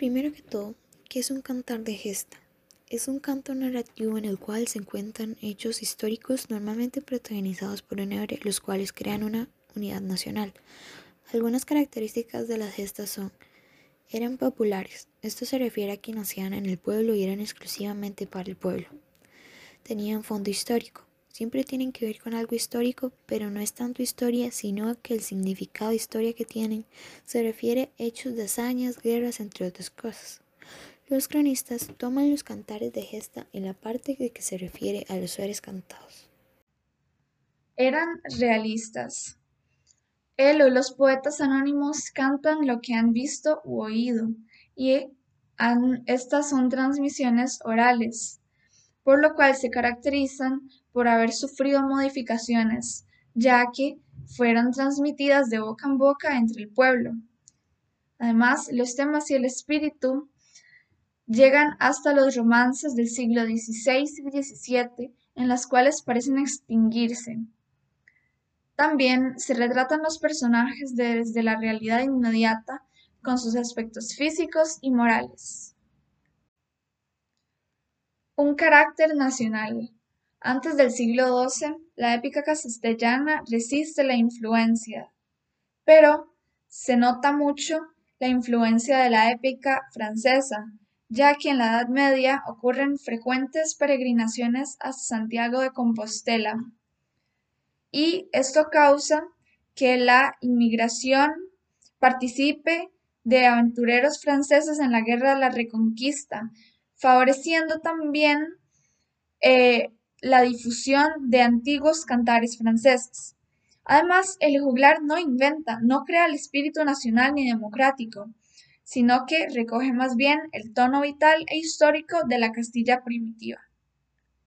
Primero que todo, ¿qué es un cantar de gesta? Es un canto narrativo en el cual se encuentran hechos históricos normalmente protagonizados por un héroe, los cuales crean una unidad nacional. Algunas características de las gestas son eran populares. Esto se refiere a que nacían en el pueblo y eran exclusivamente para el pueblo. Tenían fondo histórico. Siempre tienen que ver con algo histórico, pero no es tanto historia, sino que el significado de historia que tienen se refiere a hechos de hazañas, guerras, entre otras cosas. Los cronistas toman los cantares de gesta en la parte de que se refiere a los seres cantados. Eran realistas. Él o los poetas anónimos cantan lo que han visto u oído, y estas son transmisiones orales, por lo cual se caracterizan por haber sufrido modificaciones, ya que fueron transmitidas de boca en boca entre el pueblo. Además, los temas y el espíritu llegan hasta los romances del siglo XVI y XVII, en las cuales parecen extinguirse. También se retratan los personajes desde la realidad inmediata, con sus aspectos físicos y morales. Un carácter nacional. Antes del siglo XII, la épica castellana resiste la influencia, pero se nota mucho la influencia de la épica francesa, ya que en la Edad Media ocurren frecuentes peregrinaciones a Santiago de Compostela. Y esto causa que la inmigración participe de aventureros franceses en la Guerra de la Reconquista, favoreciendo también eh, la difusión de antiguos cantares franceses. Además, el juglar no inventa, no crea el espíritu nacional ni democrático, sino que recoge más bien el tono vital e histórico de la Castilla primitiva.